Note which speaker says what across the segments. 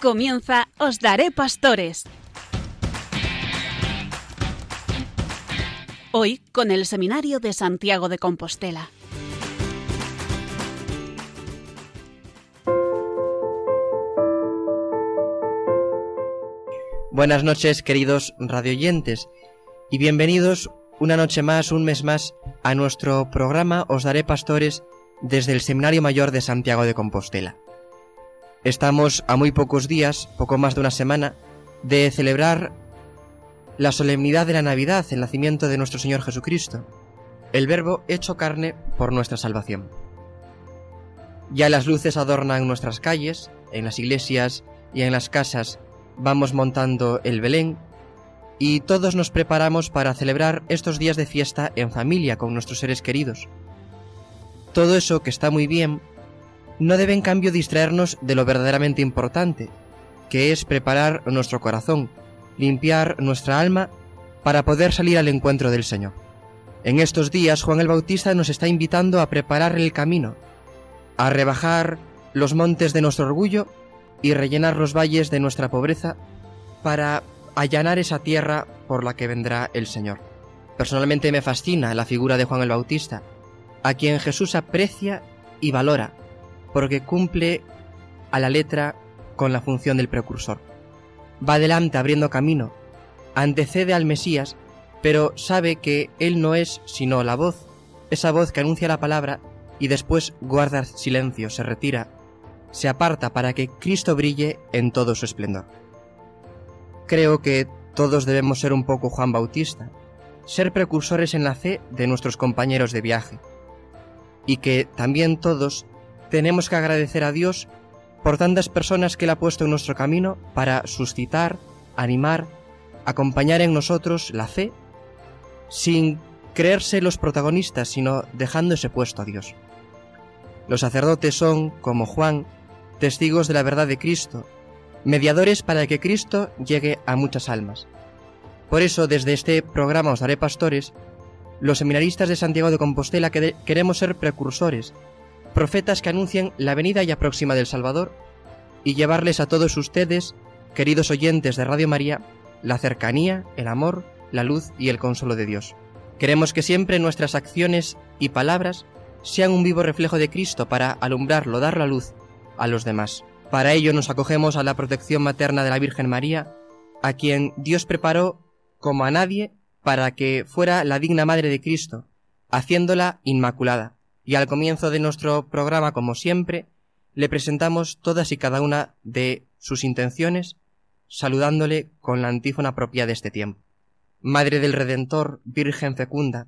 Speaker 1: Comienza Os Daré Pastores. Hoy con el Seminario de Santiago de Compostela.
Speaker 2: Buenas noches, queridos radioyentes, y bienvenidos una noche más, un mes más, a nuestro programa Os Daré Pastores desde el Seminario Mayor de Santiago de Compostela. Estamos a muy pocos días, poco más de una semana, de celebrar la solemnidad de la Navidad, el nacimiento de nuestro Señor Jesucristo, el Verbo hecho carne por nuestra salvación. Ya las luces adornan nuestras calles, en las iglesias y en las casas vamos montando el Belén, y todos nos preparamos para celebrar estos días de fiesta en familia con nuestros seres queridos. Todo eso que está muy bien no debe en cambio distraernos de lo verdaderamente importante, que es preparar nuestro corazón, limpiar nuestra alma para poder salir al encuentro del Señor. En estos días Juan el Bautista nos está invitando a preparar el camino, a rebajar los montes de nuestro orgullo y rellenar los valles de nuestra pobreza para allanar esa tierra por la que vendrá el Señor. Personalmente me fascina la figura de Juan el Bautista, a quien Jesús aprecia y valora, porque cumple a la letra con la función del precursor. Va adelante abriendo camino, antecede al Mesías, pero sabe que él no es sino la voz, esa voz que anuncia la palabra y después guarda silencio, se retira, se aparta para que Cristo brille en todo su esplendor. Creo que todos debemos ser un poco Juan Bautista, ser precursores en la fe de nuestros compañeros de viaje, y que también todos tenemos que agradecer a Dios por tantas personas que Él ha puesto en nuestro camino para suscitar, animar, acompañar en nosotros la fe, sin creerse los protagonistas, sino dejando ese puesto a Dios. Los sacerdotes son, como Juan, testigos de la verdad de Cristo, mediadores para que Cristo llegue a muchas almas. Por eso, desde este programa Os Daré Pastores, los seminaristas de Santiago de Compostela queremos ser precursores profetas que anuncien la venida ya próxima del Salvador y llevarles a todos ustedes, queridos oyentes de Radio María, la cercanía, el amor, la luz y el consuelo de Dios. Queremos que siempre nuestras acciones y palabras sean un vivo reflejo de Cristo para alumbrarlo, dar la luz a los demás. Para ello nos acogemos a la protección materna de la Virgen María, a quien Dios preparó como a nadie para que fuera la digna madre de Cristo, haciéndola inmaculada y al comienzo de nuestro programa, como siempre, le presentamos todas y cada una de sus intenciones, saludándole con la antífona propia de este tiempo. Madre del Redentor, Virgen fecunda,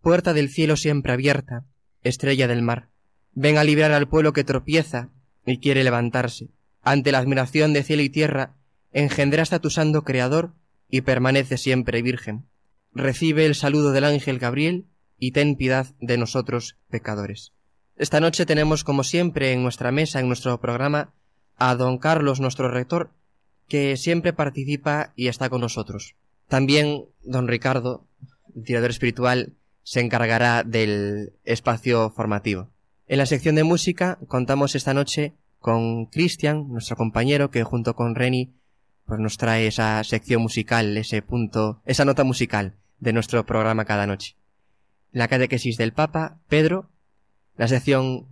Speaker 2: puerta del cielo siempre abierta, estrella del mar, ven a librar al pueblo que tropieza y quiere levantarse. Ante la admiración de cielo y tierra, engendraste a tu santo Creador y permanece siempre virgen. Recibe el saludo del ángel Gabriel y ten piedad de nosotros pecadores. Esta noche tenemos, como siempre, en nuestra mesa, en nuestro programa, a don Carlos, nuestro rector, que siempre participa y está con nosotros. También don Ricardo, tirador espiritual, se encargará del espacio formativo. En la sección de música contamos esta noche con Cristian, nuestro compañero, que junto con Reni pues nos trae esa sección musical, ese punto, esa nota musical de nuestro programa cada noche la catequesis del Papa, Pedro, la sección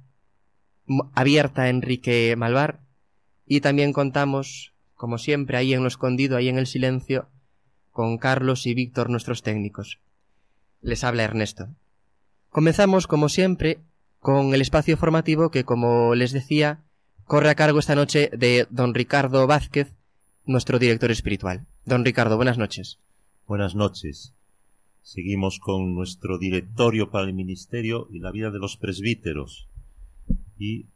Speaker 2: abierta Enrique Malvar, y también contamos, como siempre, ahí en lo escondido, ahí en el silencio, con Carlos y Víctor, nuestros técnicos. Les habla Ernesto. Comenzamos, como siempre, con el espacio formativo que, como les decía, corre a cargo esta noche de don Ricardo Vázquez, nuestro director espiritual. Don Ricardo, buenas noches.
Speaker 3: Buenas noches. Seguimos con nuestro directorio para el ministerio y la vida de los presbíteros. Y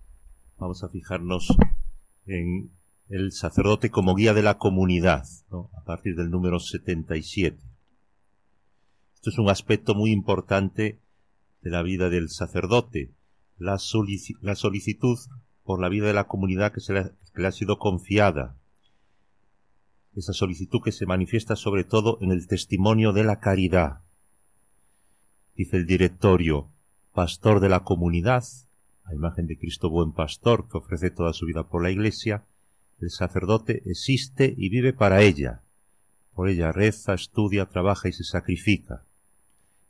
Speaker 3: vamos a fijarnos en el sacerdote como guía de la comunidad, a partir del número 77. Esto es un aspecto muy importante de la vida del sacerdote, la, solicitud por la vida de la comunidad que, se que le ha sido confiada, esa solicitud que se manifiesta sobre todo en el testimonio de la caridad. Dice el directorio, pastor de la comunidad, a imagen de Cristo buen pastor que ofrece toda su vida por la Iglesia, El sacerdote existe y vive para ella. Por ella reza, estudia, trabaja y se sacrifica.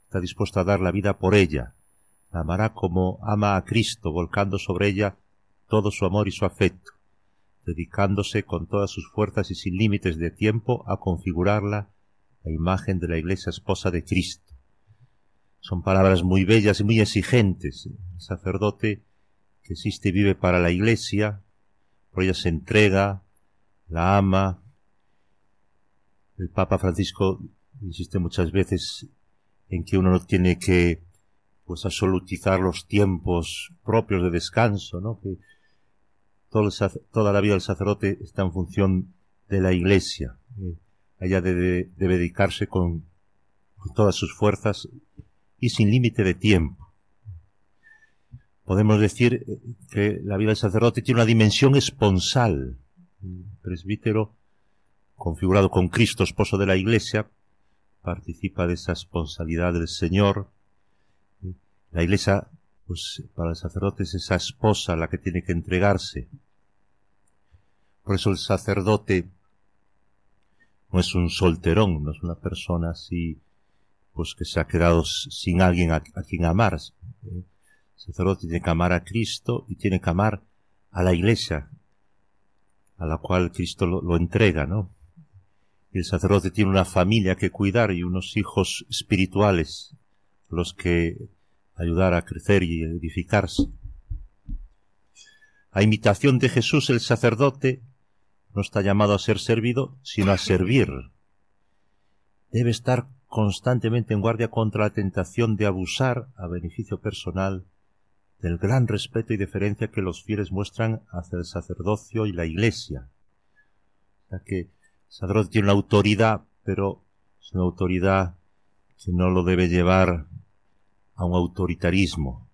Speaker 3: Está dispuesto a dar la vida por ella. La amará como ama a Cristo, volcando sobre ella todo su amor y su afecto, dedicándose con todas sus fuerzas y sin límites de tiempo a configurarla la imagen de la iglesia esposa de Cristo. Son palabras muy bellas y muy exigentes. El sacerdote que existe y vive para la iglesia, por ella se entrega, la ama. El Papa Francisco insiste muchas veces en que uno no tiene que pues absolutizar los tiempos propios de descanso, ¿no? Que toda la vida del sacerdote está en función de la iglesia. Ella debe, dedicarse con, todas sus fuerzas y sin límite de tiempo. Podemos decir que la vida del sacerdote tiene una dimensión esponsal. El presbítero, configurado con Cristo, esposo de la Iglesia, participa de esa esponsalidad del Señor. La Iglesia, pues para el sacerdote es esa esposa la que tiene que entregarse. Por eso el sacerdote no es un solterón, no es una persona así, pues que se ha quedado sin alguien a, quien amar. El sacerdote tiene que amar a Cristo y tiene que amar a la iglesia, a la cual Cristo lo, entrega, ¿no? Y el sacerdote tiene una familia que cuidar y unos hijos espirituales, los que ayudar a crecer y edificarse. A imitación de Jesús, el sacerdote no está llamado a ser servido, sino a servir. Debe estar constantemente en guardia contra la tentación de abusar a beneficio personal del gran respeto y deferencia que los fieles muestran hacia el sacerdocio y la iglesia. Ya que el sacerdote tiene una autoridad, pero es una autoridad que no lo debe llevar a un autoritarismo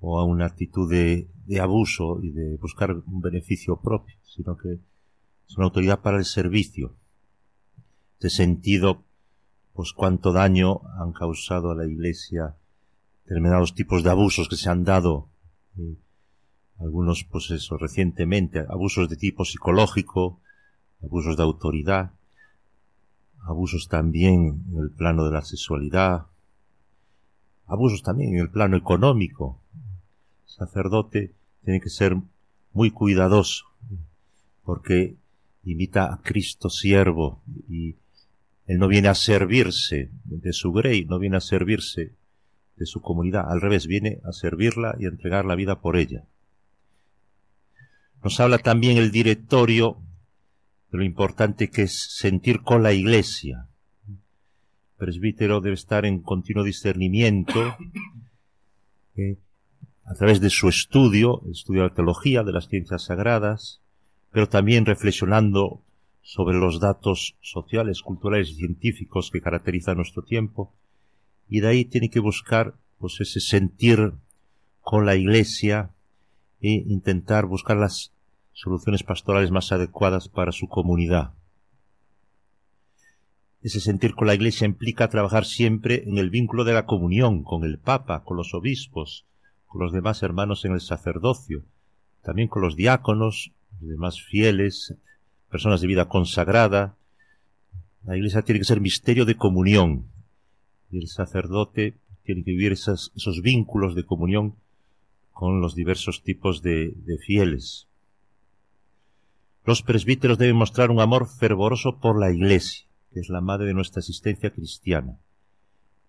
Speaker 3: o a una actitud de, abuso y de buscar un beneficio propio, sino que es una autoridad para el servicio. De sentido, pues cuánto daño han causado a la Iglesia determinados tipos de abusos que se han dado, eh, algunos pues eso, recientemente, abusos de tipo psicológico, abusos de autoridad, abusos también en el plano de la sexualidad, abusos también en el plano económico. El sacerdote tiene que ser muy cuidadoso, porque imita a Cristo siervo y él no viene a servirse de su grey, no viene a servirse de su comunidad, al revés, viene a servirla y a entregar la vida por ella. Nos habla también el directorio de lo importante que es sentir con la iglesia. Presbítero debe estar en continuo discernimiento a través de su estudio, el estudio de la teología, de las ciencias sagradas, pero también reflexionando sobre los datos sociales, culturales y científicos que caracterizan nuestro tiempo, y de ahí tiene que buscar pues ese sentir con la iglesia e intentar buscar las soluciones pastorales más adecuadas para su comunidad. Ese sentir con la iglesia implica trabajar siempre en el vínculo de la comunión con el Papa, con los obispos, con los demás hermanos en el sacerdocio, también con los diáconos demás fieles, personas de vida consagrada. La iglesia tiene que ser misterio de comunión y el sacerdote tiene que vivir esos vínculos de comunión con los diversos tipos de fieles. Los presbíteros deben mostrar un amor fervoroso por la iglesia, que es la madre de nuestra existencia cristiana,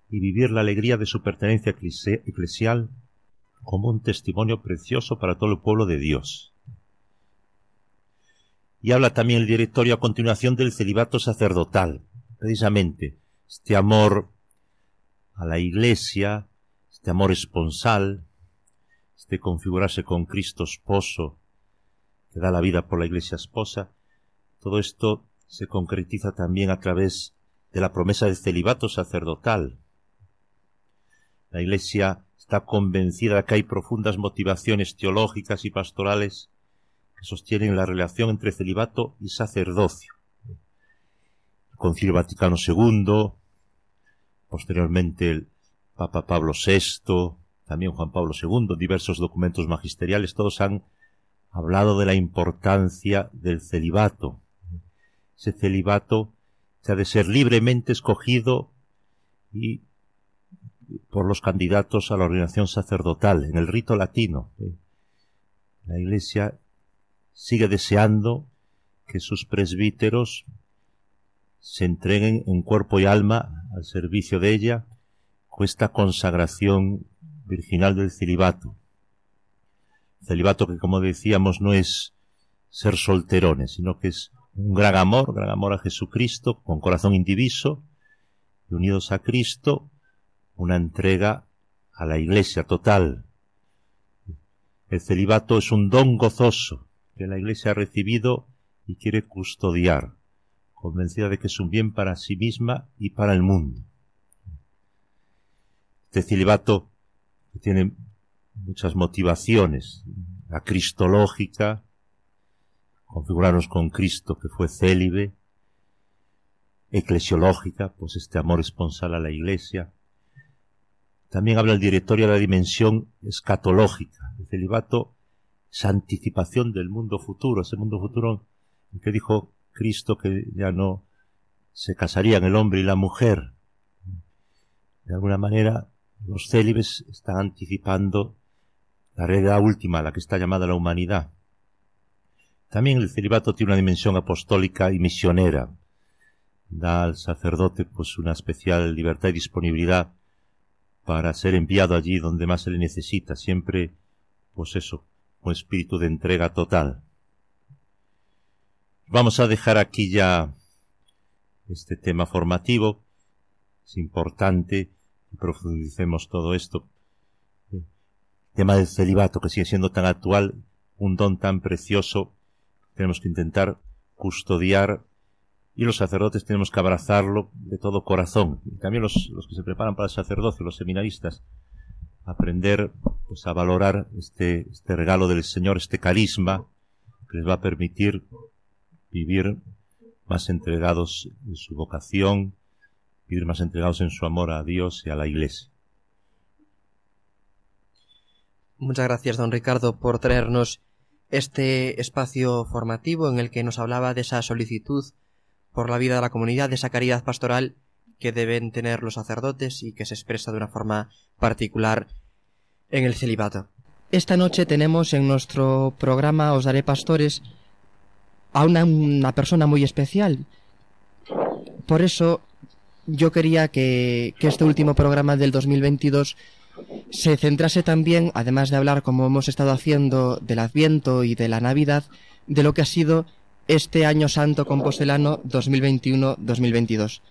Speaker 3: y vivir la alegría de su pertenencia eclesial como un testimonio precioso para todo el pueblo de Dios. Y habla también el directorio a continuación del celibato sacerdotal, precisamente este amor a la iglesia, este amor esponsal, este configurarse con Cristo esposo, que da la vida por la iglesia esposa, todo esto se concretiza también a través de la promesa del celibato sacerdotal. La iglesia está convencida de que hay profundas motivaciones teológicas y pastorales sostienen la relación entre celibato y sacerdocio. El Concilio Vaticano II, posteriormente el Papa Pablo VI, también Juan Pablo II, diversos documentos magisteriales, todos han ha hablado de la importancia del celibato. Ese celibato se ha de ser libremente escogido y por los candidatos a la ordenación sacerdotal en el rito latino. La Iglesia sigue deseando que sus presbíteros se entreguen en cuerpo y alma al servicio de ella con esta consagración virginal del celibato. Celibato que, como decíamos, no es ser solterones, sino que es un gran amor, gran amor a Jesucristo, con corazón indiviso, y unidos a Cristo, una entrega a la Iglesia total. El celibato es un don gozoso que la Iglesia ha recibido y quiere custodiar, convencida de que es un bien para sí misma y para el mundo. Este celibato tiene muchas motivaciones, la cristológica, configurarnos con Cristo que fue célibe, eclesiológica, pues este amor esponsal a la Iglesia. También habla el directorio de la dimensión escatológica. El celibato es anticipación del mundo futuro, ese mundo futuro en que dijo Cristo que ya no se casarían el hombre y la mujer. De alguna manera, los célibes están anticipando la realidad última la que está llamada la humanidad. También el celibato tiene una dimensión apostólica y misionera. Da al sacerdote pues una especial libertad y disponibilidad para ser enviado allí donde más se le necesita, siempre pues eso, un espíritu de entrega total. Vamos a dejar aquí ya este tema formativo. Es importante que profundicemos todo esto. El tema del celibato que sigue siendo tan actual, un don tan precioso tenemos que intentar custodiar y los sacerdotes tenemos que abrazarlo de todo corazón. Y también los, los que se preparan para el sacerdocio, los seminaristas, aprender pues, a valorar este, este regalo del Señor, este carisma que les va a permitir vivir más entregados en su vocación, vivir más entregados en su amor a Dios y a la Iglesia.
Speaker 2: Muchas gracias, don Ricardo, por traernos este espacio formativo en el que nos hablaba de esa solicitud por la vida de la comunidad, de esa caridad pastoral que deben tener los sacerdotes y que se expresa de una forma particular en el celibato. Esta noche tenemos en nuestro programa Os Daré Pastores a una, persona muy especial. Por eso yo quería que, que este último programa del 2022 se centrase también, además de hablar como hemos estado haciendo del Adviento y de la Navidad, de lo que ha sido este año santo compostelano 2021-2022.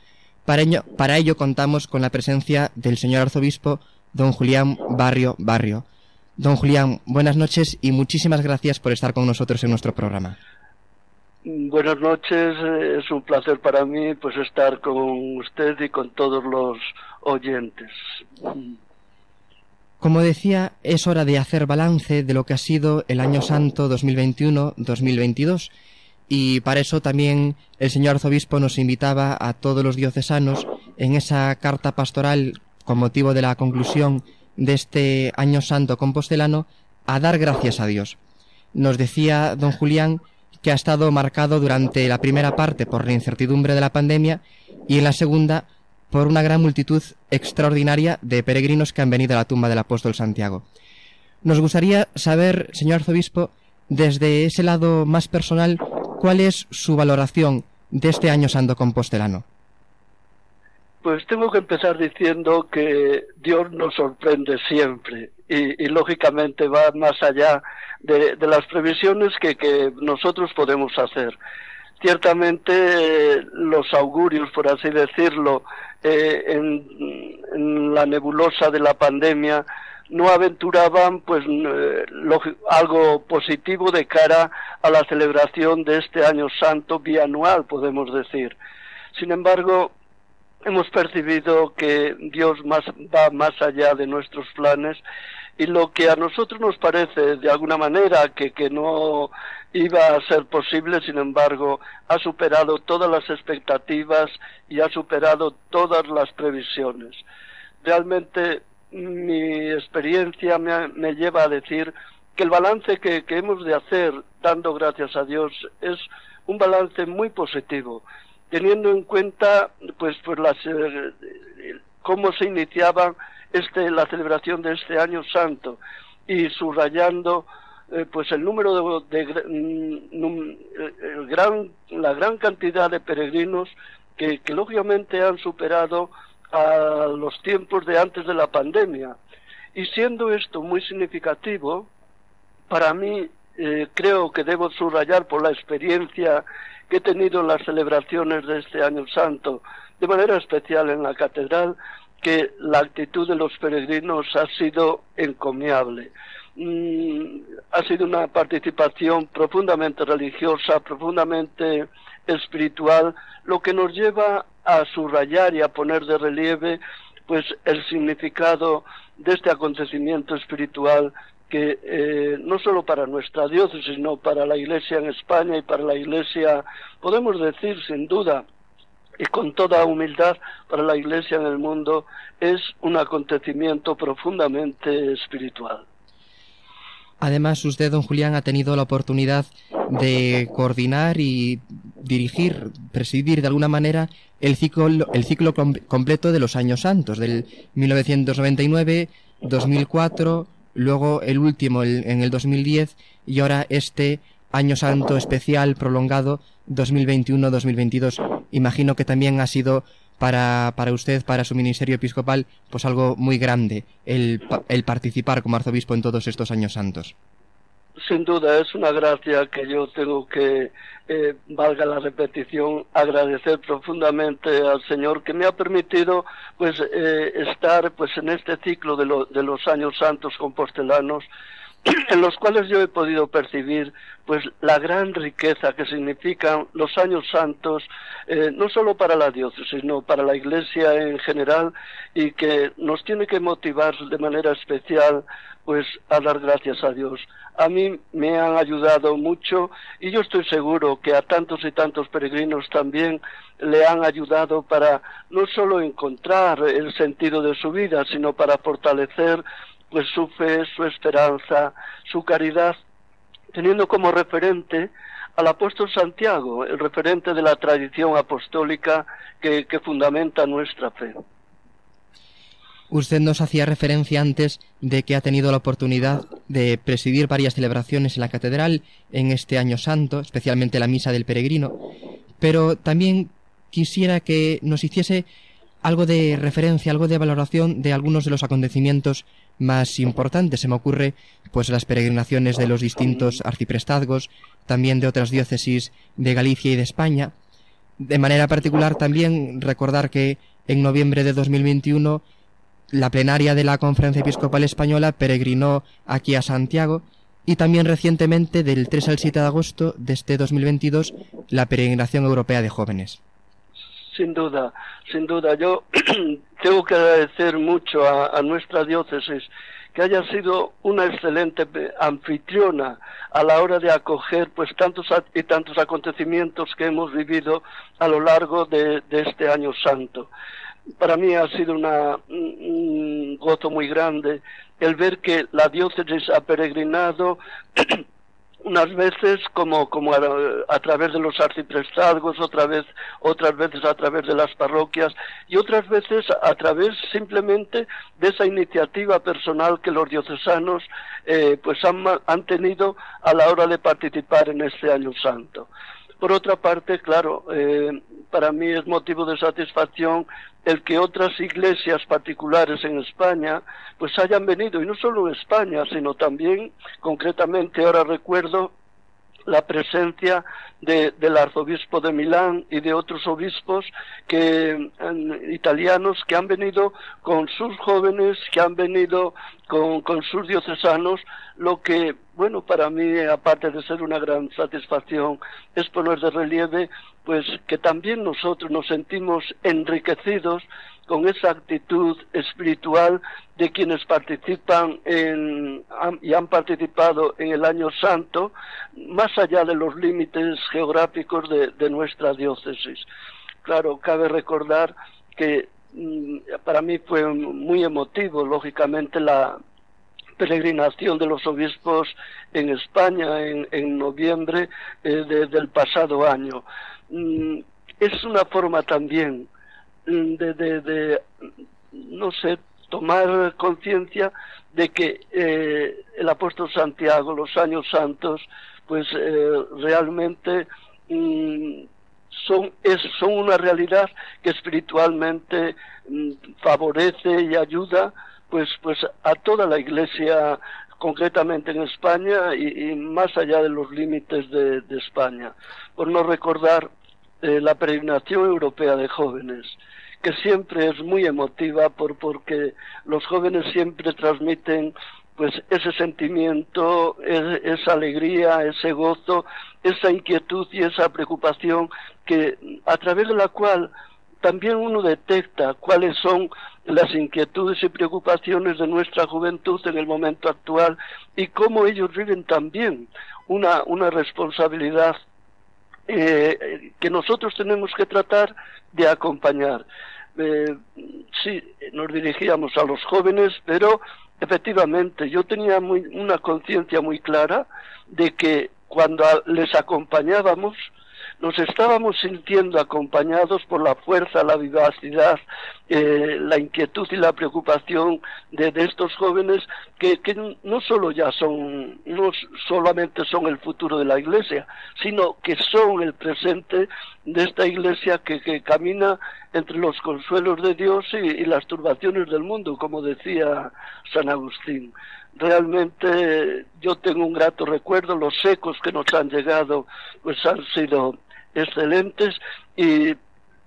Speaker 2: Para ello, para ello contamos con la presencia del señor arzobispo don Julián Barrio Barrio. Don Julián, buenas noches y muchísimas gracias por estar con nosotros en nuestro programa.
Speaker 4: Buenas noches, es un placer para mí pues estar con usted y con todos los oyentes.
Speaker 2: Como decía, es hora de hacer balance de lo que ha sido el año santo 2021-2022 y para eso también el señor arzobispo nos invitaba a todos los diocesanos en esa carta pastoral con motivo de la conclusión de este año santo compostelano a dar gracias a Dios. Nos decía don Julián que ha estado marcado durante la primera parte por la incertidumbre de la pandemia y en la segunda por una gran multitud extraordinaria de peregrinos que han venido a la tumba del apóstol Santiago. Nos gustaría saber, señor arzobispo, desde ese lado más personal, ¿Cuál es su valoración de este año santo compostelano?
Speaker 4: Pues tengo que empezar diciendo que Dios nos sorprende siempre y, lógicamente va más allá de, las previsiones que, nosotros podemos hacer. Ciertamente los augurios, por así decirlo, eh, en la nebulosa de la pandemia no aventuraban pues eh, algo positivo de cara a la celebración de este año santo bianual podemos decir. Sin embargo hemos percibido que Dios más, va más allá de nuestros planes y lo que a nosotros nos parece de alguna manera que, que no iba a ser posible, sin embargo, ha superado todas las expectativas y ha superado todas las previsiones. Realmente mi experiencia me, lleva a decir que el balance que, hemos de hacer, dando gracias a Dios, es un balance muy positivo, teniendo en cuenta pues pues las eh, cómo se iniciaba este la celebración de este año santo y subrayando eh, pues el número de, mm, gran, la gran cantidad de peregrinos que, que, lógicamente han superado a los tiempos de antes de la pandemia. Y siendo esto muy significativo, para mí eh, creo que debo subrayar por la experiencia que he tenido en las celebraciones de este año santo, de manera especial en la catedral, que la actitud de los peregrinos ha sido encomiable. Mm, ha sido una participación profundamente religiosa, profundamente espiritual, lo que nos lleva a subrayar y a poner de relieve pues el significado de este acontecimiento espiritual que eh, no solo para nuestra diócesis, sino para la Iglesia en España y para la Iglesia, podemos decir sin duda, y con toda humildad para la Iglesia en el mundo, es un acontecimiento profundamente espiritual.
Speaker 2: Además, usted, don Julián, ha tenido la oportunidad de coordinar y dirigir, presidir de alguna manera el ciclo, el ciclo completo de los años santos, del 1999, 2004, luego el último en el 2010 y ahora este año santo especial prolongado 2021-2022. Imagino que también ha sido para, para usted, para su ministerio episcopal, pues algo muy grande el, el participar como arzobispo en todos estos años santos.
Speaker 4: Sin duda, es una gracia que yo tengo que, eh, valga la repetición, agradecer profundamente al Señor que me ha permitido pues eh, estar pues en este ciclo de, lo, de los años santos compostelanos en los cuales yo he podido percibir pues la gran riqueza que significan los años santos eh, no solo para la diócesis sino para la iglesia en general y que nos tiene que motivar de manera especial pues a dar gracias a Dios. A mí me han ayudado mucho y yo estoy seguro que a tantos y tantos peregrinos también le han ayudado para no solo encontrar el sentido de su vida sino para fortalecer pues su fe, su esperanza, su caridad, teniendo como referente al apóstol Santiago, el referente de la tradición apostólica que, fundamenta nuestra fe.
Speaker 2: Usted nos hacía referencia antes de que ha tenido la oportunidad de presidir varias celebraciones en la catedral en este año santo, especialmente la misa del peregrino, pero también quisiera que nos hiciese algo de referencia, algo de valoración de algunos de los acontecimientos más importantes. Se me ocurre pues las peregrinaciones de los distintos arciprestazgos, también de otras diócesis de Galicia y de España. De manera particular también recordar que en noviembre de 2021 la plenaria de la Conferencia Episcopal Española peregrinó aquí a Santiago y también recientemente del 3 al 7 de agosto de este 2022 la peregrinación europea de jóvenes.
Speaker 4: Sin duda, sin duda. Yo tengo que agradecer mucho a, nuestra diócesis que haya sido una excelente anfitriona a la hora de acoger pues tantos y tantos acontecimientos que hemos vivido a lo largo de, este año santo. Para mí ha sido una, un gozo muy grande el ver que la diócesis ha peregrinado unas veces como, como a, través de los arciprestazgos, otra vez, otras veces a través de las parroquias y otras veces a través simplemente de esa iniciativa personal que los diocesanos eh, pues han, han tenido a la hora de participar en este año santo. Por otra parte, claro, eh, para mí es motivo de satisfacción el que otras iglesias particulares en España pues hayan venido, y no solo en España, sino también, concretamente ahora recuerdo, la presencia del arzobispo de Milán y de otros obispos que italianos que han venido con sus jóvenes, que han venido con sus diocesanos, lo que, bueno, para mí, aparte de ser una gran satisfacción, es poner de relieve, pues que también nosotros nos sentimos enriquecidos con esa actitud espiritual de quienes participan en, y han participado en el año santo, más allá de los límites geográficos de, nuestra diócesis. Claro, cabe recordar que mm, para mí fue muy emotivo, lógicamente, la peregrinación de los obispos en España en, noviembre eh, del pasado año. Mm, es una forma también mm, de, no sé, tomar conciencia de que eh, el apóstol Santiago, los años santos, pues eh, realmente mm, son, son una realidad que espiritualmente favorece y ayuda pues, pues a toda la iglesia concretamente en España y, más allá de los límites de, España, por no recordar eh, la peregrinación europea de jóvenes, que siempre es muy emotiva por, porque los jóvenes siempre transmiten pues ese sentimiento, esa alegría, ese gozo, esa inquietud y esa preocupación que a través de la cual también uno detecta cuáles son las inquietudes y preocupaciones de nuestra juventud en el momento actual y cómo ellos viven también una, una responsabilidad eh, que nosotros tenemos que tratar de acompañar. Eh, sí, nos dirigíamos a los jóvenes, pero efectivamente yo tenía una conciencia muy clara de que cuando les acompañábamos, nos estábamos sintiendo acompañados por la fuerza, la vivacidad, eh, la inquietud y la preocupación de, estos jóvenes que, no solo ya son, no solamente son el futuro de la iglesia, sino que son el presente de esta iglesia que, camina entre los consuelos de Dios y las turbaciones del mundo, como decía San Agustín. Realmente yo tengo un grato recuerdo, los ecos que nos han llegado pues han sido excelentes y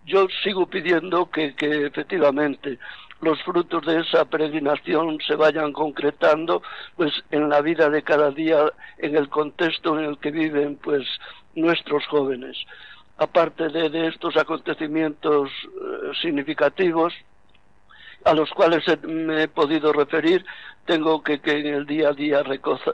Speaker 4: yo sigo pidiendo que, que efectivamente los frutos de esa peregrinación se vayan concretando pues en la vida de cada día en el contexto en el que viven pues nuestros jóvenes. Aparte de, estos acontecimientos eh, significativos a los cuales me he podido referir, tengo que, que en el día a día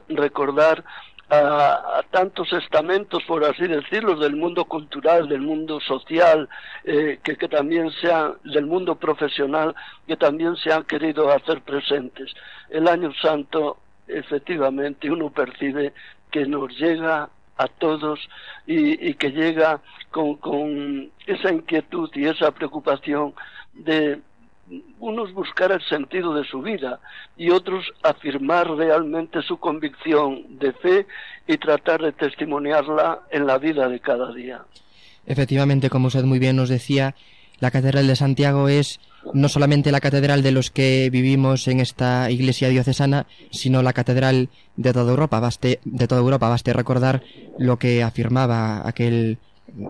Speaker 4: recordar a, tantos estamentos, por así decirlo, del mundo cultural, del mundo social, eh, que, que, también sean, del mundo profesional, que también se han querido hacer presentes. El año santo, efectivamente, uno percibe que nos llega a todos y, y que llega con, con esa inquietud y esa preocupación de unos buscar el sentido de su vida y otros afirmar realmente su convicción de fe y tratar de testimoniarla en la vida de cada día.
Speaker 2: Efectivamente, como usted muy bien nos decía, la Catedral de Santiago es no solamente la catedral de los que vivimos en esta iglesia diocesana, sino la catedral de toda Europa. Baste, de toda Europa. Baste recordar lo que afirmaba aquel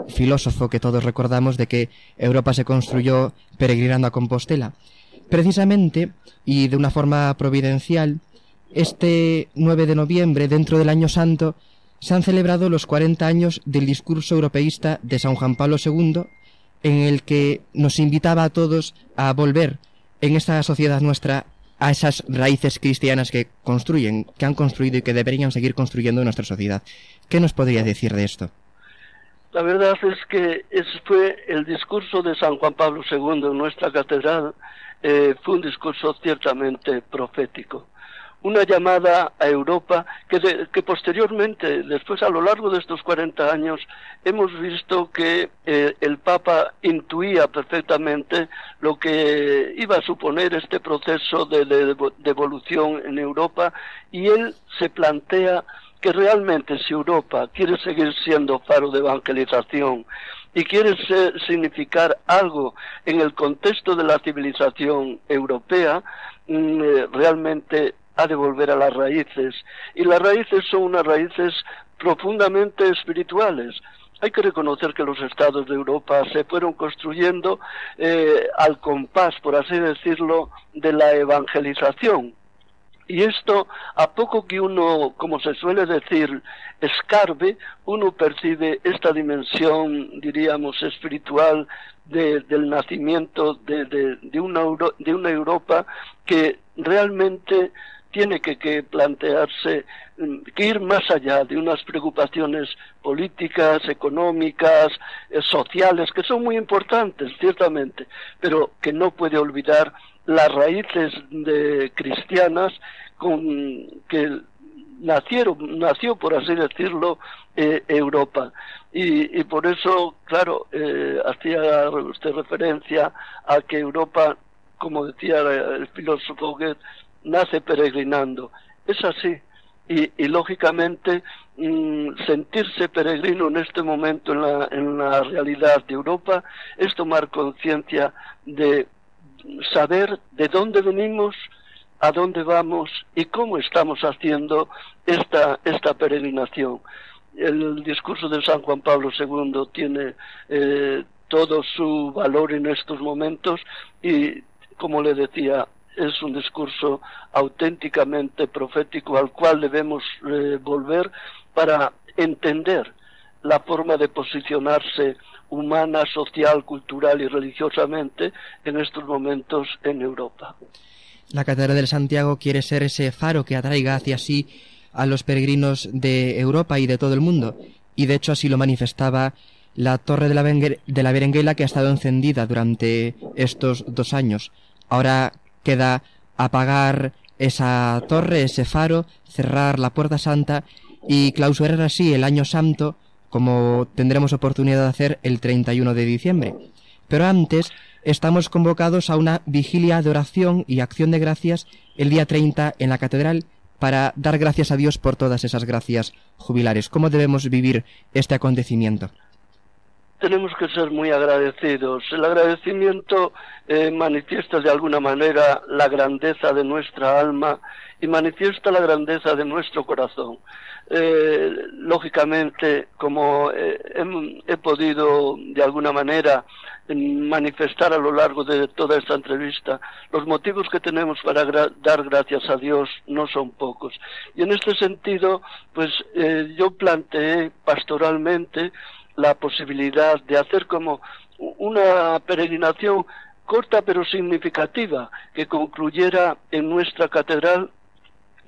Speaker 2: filósofo que todos recordamos de que Europa se construyó peregrinando a Compostela. Precisamente, y de una forma providencial, este 9 de noviembre, dentro del Año Santo, se han celebrado los 40 años del discurso europeísta de San Juan Pablo II, en el que nos invitaba a todos a volver en esta sociedad nuestra a esas raíces cristianas que construyen, que han construido y que deberían seguir construyendo nuestra sociedad. ¿Qué nos podría decir de esto?
Speaker 4: La verdad es que ese fue el discurso de San Juan Pablo II en nuestra catedral, eh, fue un discurso ciertamente profético. Una llamada a Europa que, que, posteriormente, después a lo largo de estos 40 años, hemos visto que eh, el Papa intuía perfectamente lo que iba a suponer este proceso de, de evolución en Europa y él se plantea que realmente si Europa quiere seguir siendo faro de evangelización y quiere significar algo en el contexto de la civilización europea, mm, eh, realmente ha de volver a las raíces. Y las raíces son unas raíces profundamente espirituales. Hay que reconocer que los estados de Europa se fueron construyendo eh, al compás, por así decirlo, de la evangelización. Y esto, a poco que uno, como se suele decir, escarbe, uno percibe esta dimensión, diríamos, espiritual del nacimiento de, una, Europa que realmente tiene que, plantearse, mm, que ir más allá de unas preocupaciones políticas, económicas, eh, sociales, que son muy importantes, ciertamente, pero que no puede olvidar las raíces de cristianas con que nacieron, nació, por así decirlo, eh, Europa. Y, por eso, claro, eh, hacía usted referencia a que Europa, como decía el filósofo Goethe, nace peregrinando. Es así. Y, lógicamente, mm, sentirse peregrino en este momento en la, en la realidad de Europa es tomar conciencia de saber de dónde venimos, a dónde vamos y cómo estamos haciendo esta, esta peregrinación. El discurso de San Juan Pablo II tiene eh, todo su valor en estos momentos y, como le decía, es un discurso auténticamente profético al cual debemos eh, volver para entender la forma de posicionarse humana, social, cultural y religiosamente en estos momentos en Europa.
Speaker 2: La Catedral de Santiago quiere ser ese faro que atraiga hacia sí a los peregrinos de Europa y de todo el mundo, y de hecho así lo manifestaba la torre de la, de la Berenguela que ha estado encendida durante estos dos años. Ahora queda apagar esa torre, ese faro, cerrar la puerta santa y clausurar así el año santo como tendremos oportunidad de hacer el 31 de diciembre. Pero antes estamos convocados a una vigilia de oración y acción de gracias el día 30 en la catedral para dar gracias a Dios por todas esas gracias jubilares. ¿Cómo debemos vivir este acontecimiento?
Speaker 4: Tenemos que ser muy agradecidos. El agradecimiento eh, manifiesta de alguna manera la grandeza de nuestra alma y manifiesta la grandeza de nuestro corazón. Eh, lógicamente, como eh, he, podido de alguna manera manifestar a lo largo de toda esta entrevista, los motivos que tenemos para dar gracias a Dios no son pocos. Y en este sentido, pues eh, yo planteé pastoralmente la posibilidad de hacer como una peregrinación corta pero significativa que concluyera en nuestra catedral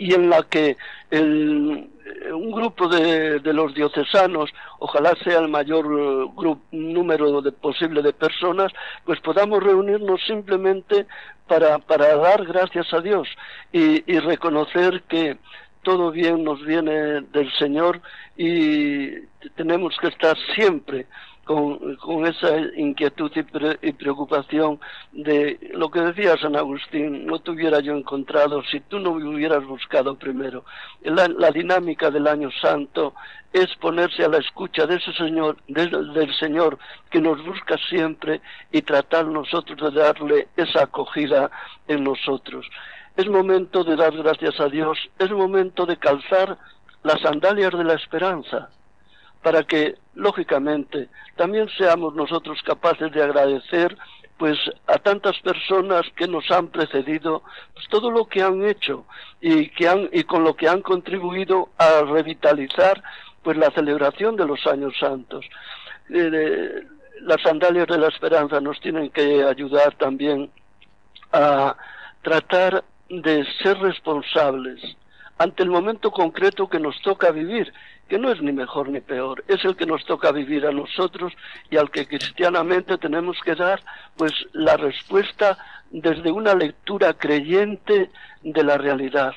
Speaker 4: y en la que el, un grupo de, de, los diocesanos, ojalá sea el mayor eh, grupo, número de, posible de personas, pues podamos reunirnos simplemente para, para dar gracias a Dios y, y reconocer que todo bien nos viene del Señor y tenemos que estar siempre con, con esa inquietud y, preocupación de lo que decía San Agustín, no te hubiera yo encontrado si tú no me hubieras buscado primero. La, la dinámica del año santo es ponerse a la escucha de ese Señor, del Señor que nos busca siempre y tratar nosotros de darle esa acogida en nosotros. Es momento de dar gracias a Dios, es momento de calzar las sandalias de la esperanza, para que, lógicamente, también seamos nosotros capaces de agradecer pues a tantas personas que nos han precedido pues, todo lo que han hecho y que han y con lo que han contribuido a revitalizar pues la celebración de los años santos. Eh, las sandalias de la esperanza nos tienen que ayudar también a tratar de ser responsables ante el momento concreto que nos toca vivir que no es ni mejor ni peor, es el que nos toca vivir a nosotros y al que cristianamente tenemos que dar pues la respuesta desde una lectura creyente de la realidad.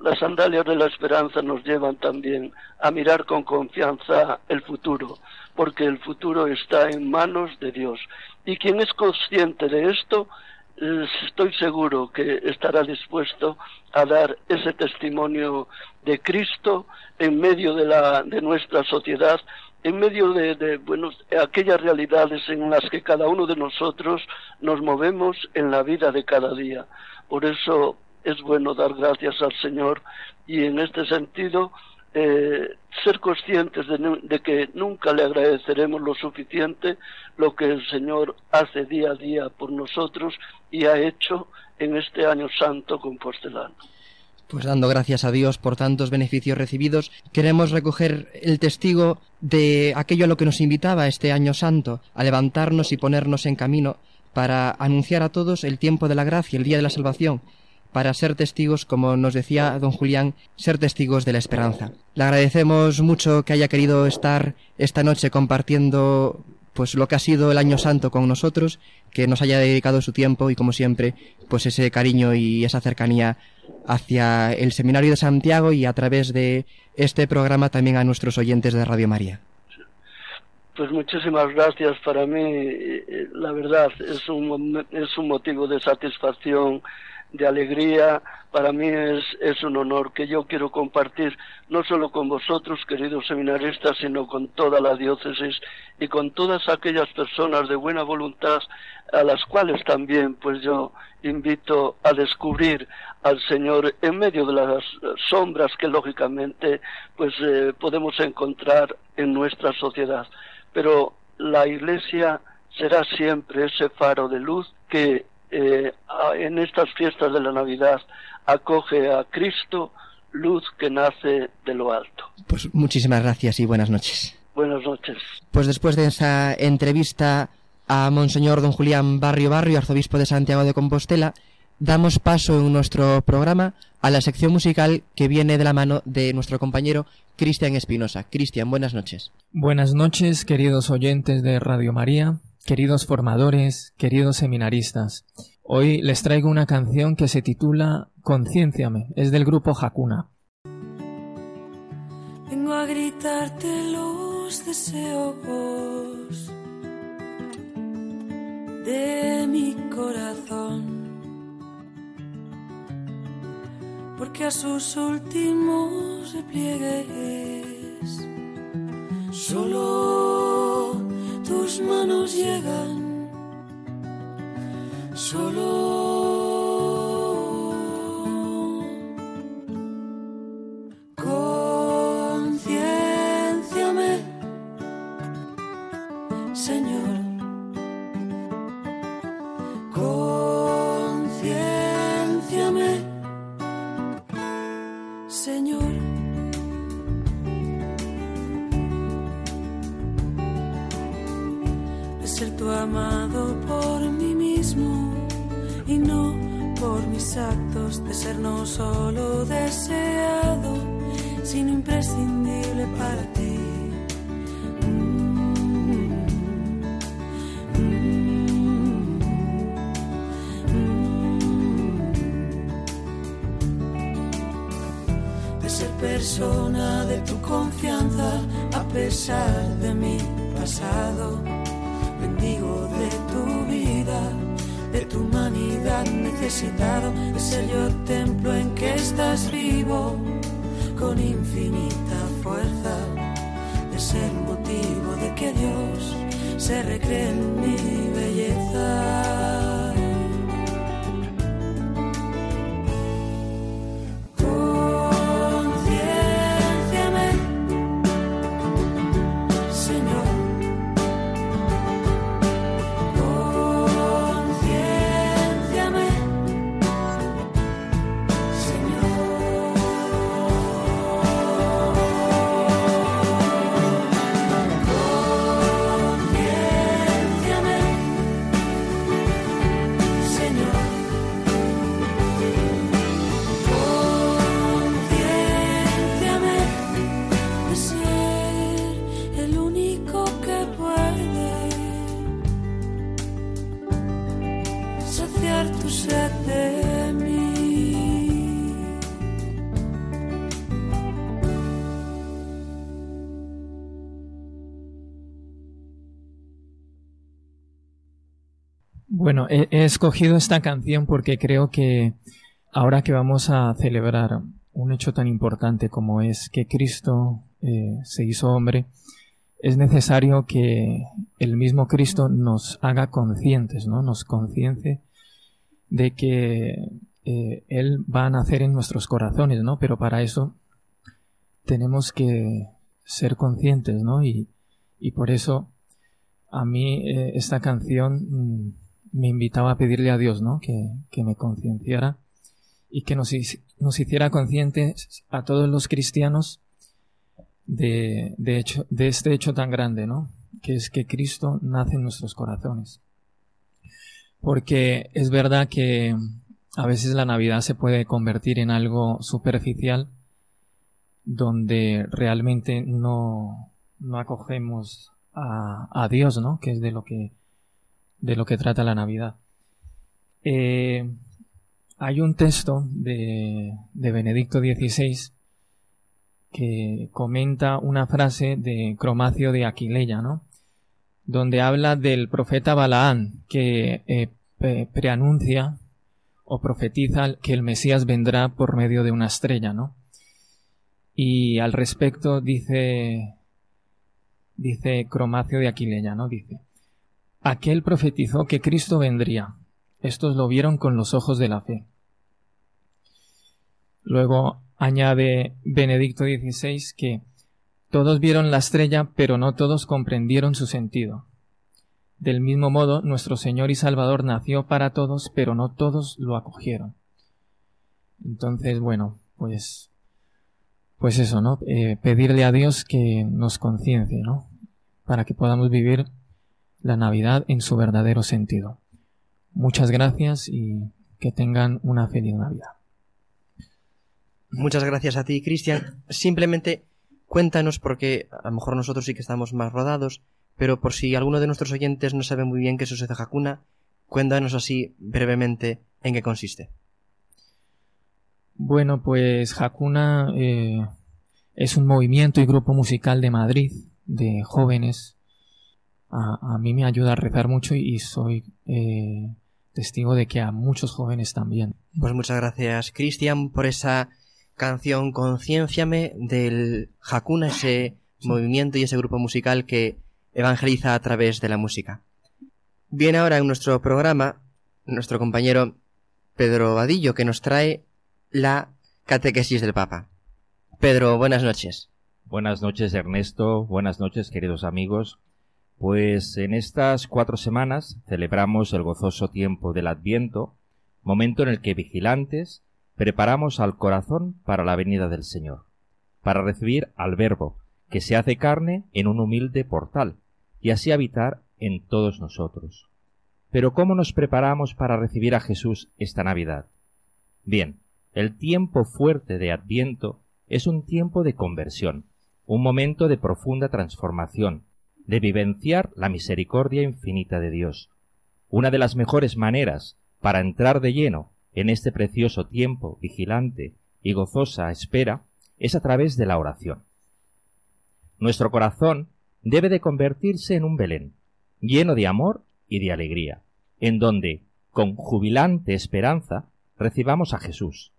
Speaker 4: Las sandalias de la esperanza nos llevan también a mirar con confianza el futuro, porque el futuro está en manos de Dios. Y quien es consciente de esto, estoy seguro que estará dispuesto a dar ese testimonio de Cristo en medio de, la, de nuestra sociedad, en medio de, de bueno, aquellas realidades en las que cada uno de nosotros nos movemos en la vida de cada día. Por eso es bueno dar gracias al Señor y en este sentido eh, ser conscientes de, que nunca le agradeceremos lo suficiente lo que el Señor hace día a día por nosotros y ha hecho en este año santo compostelano.
Speaker 2: Pues dando gracias a Dios por tantos beneficios recibidos, queremos recoger el testigo de aquello a lo que nos invitaba este año santo, a levantarnos y ponernos en camino para anunciar a todos el tiempo de la gracia, el día de la salvación, para ser testigos, como nos decía don Julián, ser testigos de la esperanza. Le agradecemos mucho que haya querido estar esta noche compartiendo pues lo que ha sido el año santo con nosotros, que nos haya dedicado su tiempo y como siempre, pues ese cariño y esa cercanía hacia el Seminario de Santiago y a través de este programa también a nuestros oyentes de Radio María.
Speaker 4: Pues muchísimas gracias. Para mí, eh, la verdad, es un, es un motivo de satisfacción de alegría. Para mí es, es un honor que yo quiero compartir no solo con vosotros, queridos seminaristas, sino con toda la diócesis y con todas aquellas personas de buena voluntad a las cuales también pues yo invito a descubrir al Señor en medio de las sombras que lógicamente pues eh, podemos encontrar en nuestra sociedad. Pero la Iglesia será siempre ese faro de luz que eh, en estas fiestas de la Navidad acoge a Cristo, luz que nace de lo alto.
Speaker 2: Pues muchísimas gracias y buenas noches.
Speaker 4: Buenas noches.
Speaker 2: Pues después de esa entrevista a Monseñor Don Julián Barrio Barrio, arzobispo de Santiago de Compostela, damos paso en nuestro programa a la sección musical que viene de la mano de nuestro compañero Cristian Espinosa. Cristian, buenas noches.
Speaker 5: Buenas noches, queridos oyentes de Radio María queridos formadores, queridos seminaristas. Hoy les traigo una canción que se titula Concienciame, es del grupo Hakuna.
Speaker 6: Vengo a gritarte los deseos de mi corazón, porque a sus últimos repliegues solo tus manos llegan. Solo de ser no solo deseado, sino imprescindible para ti. De ser persona de tu confianza a pesar de mi pasado, de tu vida de tu humanidad necesitado, de ser yo templo en que estás vivo, con infinita fuerza, de ser motivo de que Dios se recree en mi belleza.
Speaker 5: He, escogido esta canción porque creo que ahora que vamos a celebrar un hecho tan importante como es que Cristo eh, se hizo hombre, es necesario que el mismo Cristo nos haga conscientes, ¿no? Nos concience de que eh, Él va a nacer en nuestros corazones, ¿no? Pero para eso tenemos que ser conscientes, ¿no? Y, por eso a mí eh, esta canción mm, me invitaba a pedirle a Dios, ¿no? Que, me concienciara y que nos, nos, hiciera conscientes a todos los cristianos de, de, hecho, de este hecho tan grande, ¿no? Que es que Cristo nace en nuestros corazones. Porque es verdad que a veces la Navidad se puede convertir en algo superficial donde realmente no, no acogemos a, a Dios, ¿no? Que es de lo que de lo que trata la Navidad. Eh, hay un texto de, de Benedicto XVI que comenta una frase de Cromacio de Aquileia, ¿no? Donde habla del profeta Balaán, que eh, preanuncia o profetiza que el Mesías vendrá por medio de una estrella, ¿no? Y al respecto dice, dice Cromacio de Aquileia, ¿no? Dice, aquel profetizó que Cristo vendría. Estos lo vieron con los ojos de la fe. Luego añade Benedicto XVI que todos vieron la estrella, pero no todos comprendieron su sentido. Del mismo modo, nuestro Señor y Salvador nació para todos, pero no todos lo acogieron. Entonces, bueno, pues, pues eso, ¿no? Eh, pedirle a Dios que nos conciencie, ¿no? Para que podamos vivir la Navidad en su verdadero sentido. Muchas gracias y que tengan una feliz Navidad.
Speaker 2: Muchas gracias a ti, Cristian. Simplemente cuéntanos, porque a lo mejor nosotros sí que estamos más rodados, pero por si alguno de nuestros oyentes no sabe muy bien qué es de Hakuna, cuéntanos así brevemente en qué consiste.
Speaker 5: Bueno, pues Hakuna eh, es un movimiento y grupo musical de Madrid, de jóvenes. A, mí me ayuda a rezar mucho y soy eh, testigo de que a muchos jóvenes también.
Speaker 2: Pues muchas gracias, Cristian, por esa canción Concienciame del Hakuna, ese movimiento y ese grupo musical que evangeliza a través de la música. Viene ahora en nuestro programa nuestro compañero Pedro Vadillo que nos trae la catequesis del Papa. Pedro, buenas noches.
Speaker 7: Buenas noches Ernesto, buenas noches queridos amigos. Pues en estas cuatro semanas celebramos el gozoso tiempo del Adviento, momento en el que vigilantes preparamos al corazón para la venida del Señor, para recibir al Verbo, que se hace carne en un humilde portal, y así habitar en todos nosotros. Pero ¿cómo nos preparamos para recibir a Jesús esta Navidad? Bien, el tiempo fuerte de Adviento es un tiempo de conversión, un momento de profunda transformación, de vivenciar la misericordia infinita de Dios. Una de las mejores maneras para entrar de lleno en este precioso tiempo vigilante y gozosa espera es a través de la oración. Nuestro corazón debe de convertirse en un Belén, lleno de amor y de alegría, en donde, con jubilante esperanza, recibamos a Jesús.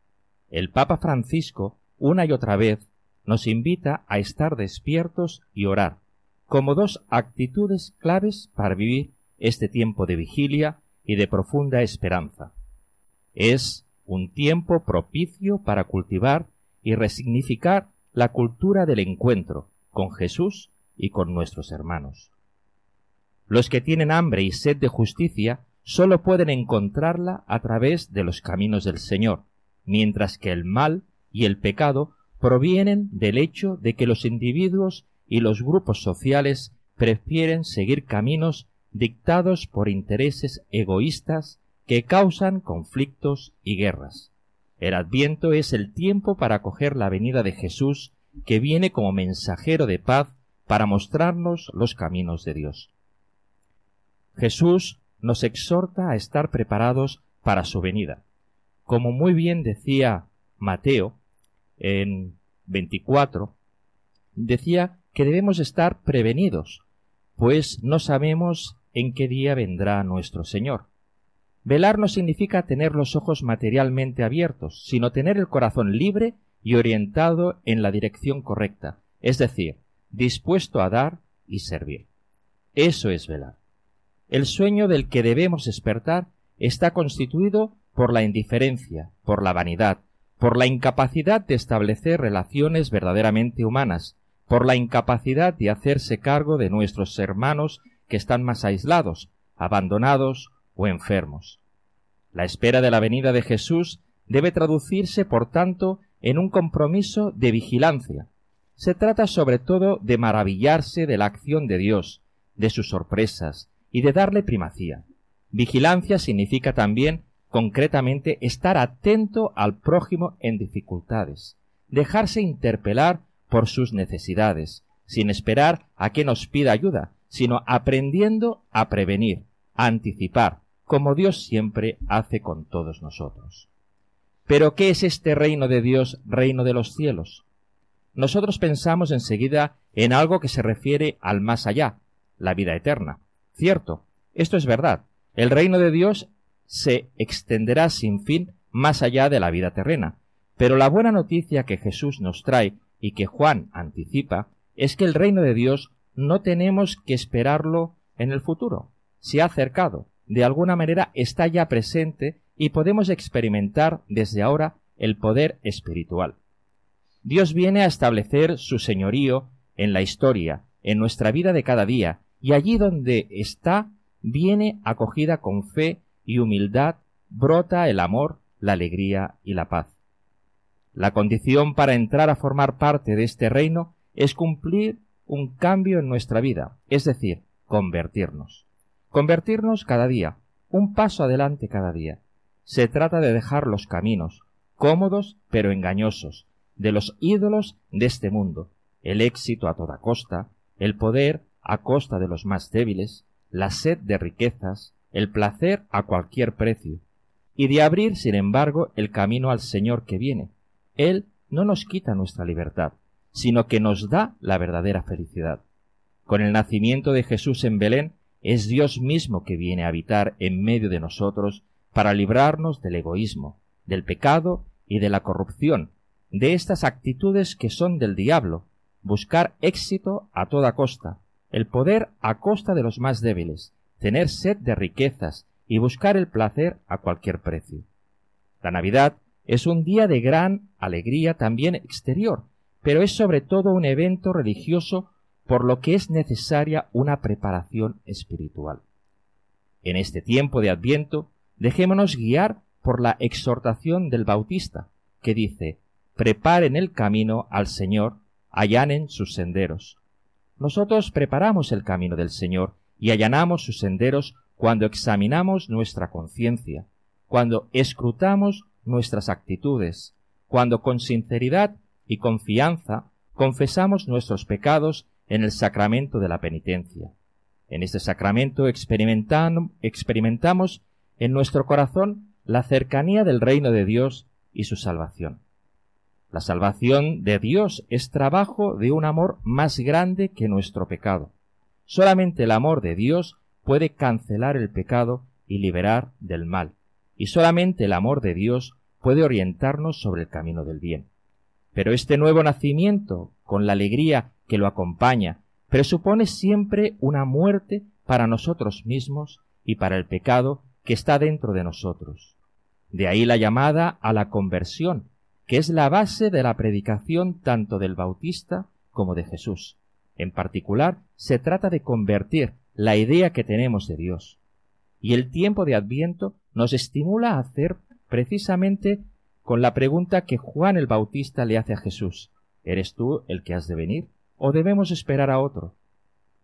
Speaker 7: El Papa Francisco, una y otra vez, nos invita a estar despiertos y orar, como dos actitudes claves para vivir este tiempo de vigilia y de profunda esperanza. Es un tiempo propicio para cultivar y resignificar la cultura del encuentro con Jesús y con nuestros hermanos. Los que tienen hambre y sed de justicia sólo pueden encontrarla a través de los caminos del Señor, mientras que el mal y el pecado provienen del hecho de que los individuos y los grupos sociales prefieren seguir caminos dictados por intereses egoístas que causan conflictos y guerras. El adviento es el tiempo para acoger la venida de Jesús, que viene como mensajero de paz para mostrarnos los caminos de Dios. Jesús nos exhorta a estar preparados para su venida. Como muy bien decía Mateo en 24, decía que debemos estar prevenidos, pues no sabemos en qué día vendrá nuestro Señor. Velar no significa tener los ojos materialmente abiertos, sino tener el corazón libre y orientado en la dirección correcta, es decir, dispuesto a dar y servir. Eso es velar. El sueño del que debemos despertar está constituido por la indiferencia, por la vanidad, por la incapacidad de establecer relaciones verdaderamente humanas, por la incapacidad de hacerse cargo de nuestros hermanos que están más aislados, abandonados o enfermos. La espera de la venida de Jesús debe traducirse, por tanto, en un compromiso de vigilancia. Se trata sobre todo de maravillarse de la acción de Dios, de sus sorpresas, y de darle primacía. Vigilancia significa también, concretamente, estar atento al prójimo en dificultades, dejarse interpelar por sus necesidades, sin esperar a que nos pida ayuda, sino aprendiendo a prevenir, a anticipar, como Dios siempre hace con todos nosotros. Pero ¿qué es este reino de Dios, reino de los cielos? Nosotros pensamos enseguida en algo que se refiere al más allá, la vida eterna. Cierto, esto es verdad. El reino de Dios se extenderá sin fin más allá de la vida terrena. Pero la buena noticia que Jesús nos trae y que Juan anticipa es que el reino de Dios no tenemos que esperarlo en el futuro. Se ha acercado, de alguna manera está ya presente y podemos experimentar desde ahora el poder espiritual. Dios viene a establecer su señorío en la historia, en nuestra vida de cada día, y allí donde está, viene acogida con fe y humildad, brota el amor, la alegría y la paz. La condición para entrar a formar parte de este reino es cumplir un cambio en nuestra vida, es decir, convertirnos. Convertirnos cada día, un paso adelante cada día. Se trata de dejar los caminos, cómodos pero engañosos, de los ídolos de este mundo, el éxito a toda costa, el poder a costa de los más débiles, la sed de riquezas, el placer a cualquier precio, y de abrir, sin embargo, el camino al Señor que viene, él no nos quita nuestra libertad, sino que nos da la verdadera felicidad. Con el nacimiento de Jesús en Belén, es Dios mismo que viene a habitar en medio de nosotros para librarnos del egoísmo, del pecado y de la corrupción, de estas actitudes que son del diablo, buscar éxito a toda costa, el poder a costa de los más débiles, tener sed de riquezas y buscar el placer a cualquier precio. La Navidad es un día de gran alegría también exterior, pero es sobre todo un evento religioso por lo que es necesaria una preparación espiritual. En este tiempo de Adviento, dejémonos guiar por la exhortación del Bautista, que dice, preparen el camino al Señor, allanen sus senderos. Nosotros preparamos el camino del Señor y allanamos sus senderos cuando examinamos nuestra conciencia, cuando escrutamos nuestras actitudes, cuando con sinceridad y confianza confesamos nuestros pecados en el sacramento de la penitencia. En este sacramento experimentamos en nuestro corazón la cercanía del reino de Dios y su salvación. La salvación de Dios es trabajo de un amor más grande que nuestro pecado. Solamente el amor de Dios puede cancelar el pecado y liberar del mal. Y solamente el amor de Dios puede orientarnos sobre el camino del bien. Pero este nuevo nacimiento, con la alegría que lo acompaña, presupone siempre una muerte para nosotros mismos y para el pecado que está dentro de nosotros. De ahí la llamada a la conversión, que es la base de la predicación tanto del Bautista como de Jesús. En particular, se trata de convertir la idea que tenemos de Dios. Y el tiempo de Adviento nos estimula a hacer precisamente con la pregunta que Juan el Bautista le hace a Jesús. ¿Eres tú el que has de venir? ¿O debemos esperar a otro?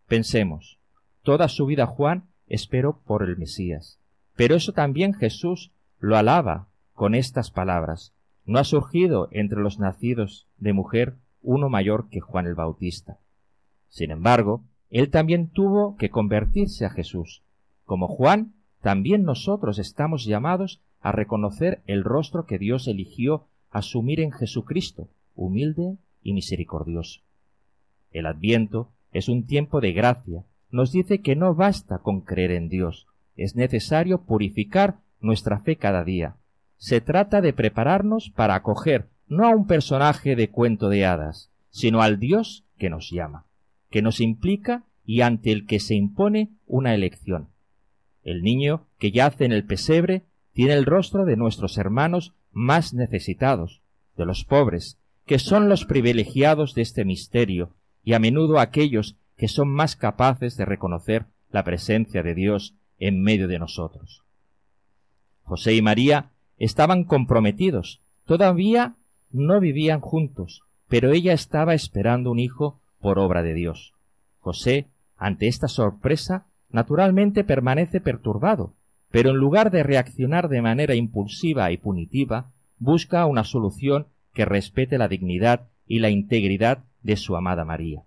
Speaker 7: Pensemos, toda su vida Juan esperó por el Mesías. Pero eso también Jesús lo alaba con estas palabras. No ha surgido entre los nacidos de mujer uno mayor que Juan el Bautista. Sin embargo, él también tuvo que convertirse a Jesús. Como Juan, también nosotros estamos llamados a reconocer el rostro que Dios eligió asumir en Jesucristo, humilde y misericordioso. El adviento es un tiempo de gracia, nos dice que no basta con creer en Dios, es necesario purificar nuestra fe cada día. Se trata de prepararnos para acoger no a un personaje de cuento de hadas, sino al Dios que nos llama, que nos implica y ante el que se impone una elección. El niño que yace en el pesebre tiene el rostro de nuestros hermanos más necesitados, de los pobres, que son los privilegiados de este misterio, y a menudo aquellos que son más capaces de reconocer la presencia de Dios en medio de nosotros. José y María estaban comprometidos, todavía no vivían juntos, pero ella estaba esperando un hijo por obra de Dios. José, ante esta sorpresa, naturalmente permanece perturbado, pero en lugar de reaccionar de manera impulsiva y punitiva, busca una solución que respete la dignidad y la integridad de su amada María.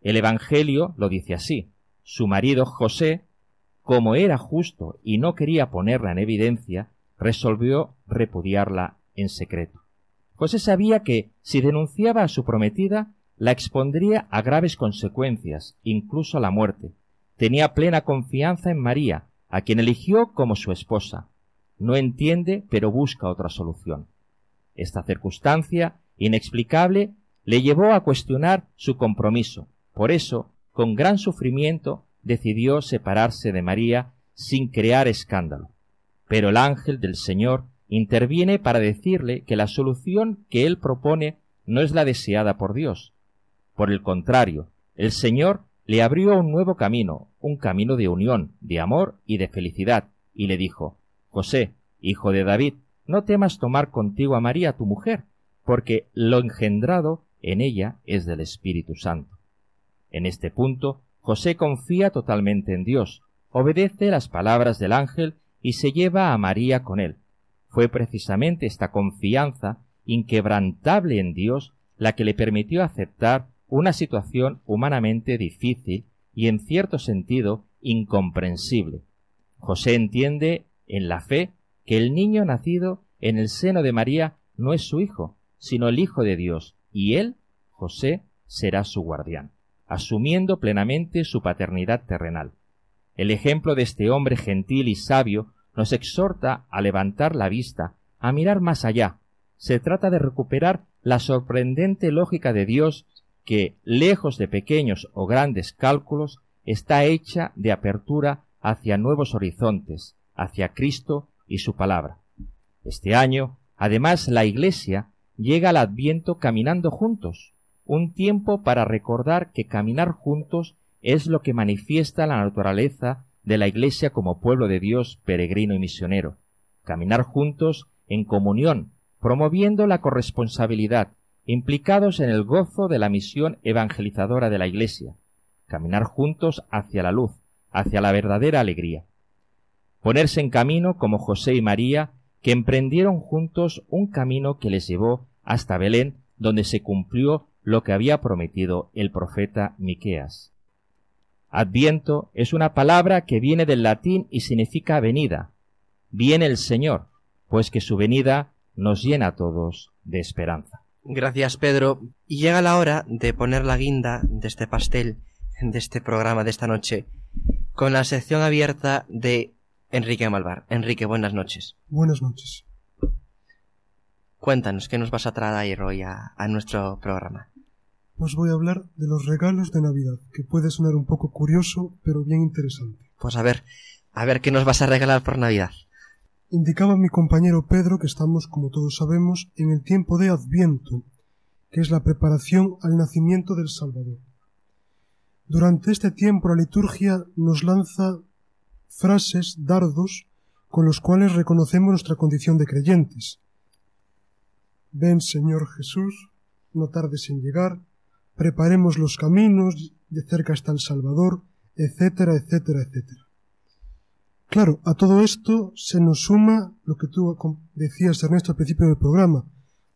Speaker 7: El Evangelio lo dice así. Su marido José, como era justo y no quería ponerla en evidencia, resolvió repudiarla en secreto. José sabía que, si denunciaba a su prometida, la expondría a graves consecuencias, incluso a la muerte. Tenía plena confianza en María, a quien eligió como su esposa. No entiende, pero busca otra solución. Esta circunstancia, inexplicable, le llevó a cuestionar su compromiso. Por eso, con gran sufrimiento, decidió separarse de María sin crear escándalo. Pero el ángel del Señor interviene para decirle que la solución que él propone no es la deseada por Dios. Por el contrario, el Señor le abrió un nuevo camino, un camino de unión, de amor y de felicidad, y le dijo José, hijo de David, no temas tomar contigo a María tu mujer, porque lo engendrado en ella es del Espíritu Santo. En este punto, José confía totalmente en Dios, obedece las palabras del ángel y se lleva a María con él. Fue precisamente esta confianza inquebrantable en Dios la que le permitió aceptar una situación humanamente difícil y en cierto sentido incomprensible. José entiende en la fe que el niño nacido en el seno de María no es su hijo, sino el Hijo de Dios, y él, José, será su guardián, asumiendo plenamente su paternidad terrenal. El ejemplo de este hombre gentil y sabio nos exhorta a levantar la vista, a mirar más allá. Se trata de recuperar la sorprendente lógica de Dios que, lejos de pequeños o grandes cálculos, está hecha de apertura hacia nuevos horizontes, hacia Cristo y su palabra. Este año, además, la Iglesia llega al Adviento caminando juntos, un tiempo para recordar que caminar juntos es lo que manifiesta la naturaleza de la Iglesia como pueblo de Dios peregrino y misionero. Caminar juntos en comunión, promoviendo la corresponsabilidad, implicados en el gozo de la misión evangelizadora de la Iglesia. Caminar juntos hacia la luz, hacia la verdadera alegría. Ponerse en camino como José y María, que emprendieron juntos un camino que les llevó hasta Belén, donde se cumplió lo que había prometido el profeta Miqueas. Adviento es una palabra que viene del latín y significa venida. Viene el Señor, pues que su venida nos llena a todos de esperanza.
Speaker 2: Gracias, Pedro. Y llega la hora de poner la guinda de este pastel, de este programa de esta noche, con la sección abierta de Enrique Malvar. Enrique, buenas noches.
Speaker 8: Buenas noches.
Speaker 2: Cuéntanos, ¿qué nos vas a traer hoy a, a nuestro programa?
Speaker 8: Pues voy a hablar de los regalos de Navidad, que puede sonar un poco curioso, pero bien interesante.
Speaker 2: Pues a ver, a ver qué nos vas a regalar por Navidad.
Speaker 8: Indicaba mi compañero Pedro que estamos, como todos sabemos, en el tiempo de Adviento, que es la preparación al nacimiento del Salvador. Durante este tiempo la liturgia nos lanza frases, dardos, con los cuales reconocemos nuestra condición de creyentes. Ven, Señor Jesús, no tardes en llegar, preparemos los caminos, de cerca está el Salvador, etcétera, etcétera, etcétera. Claro, a todo esto se nos suma lo que tú decías, Ernesto, al principio del programa,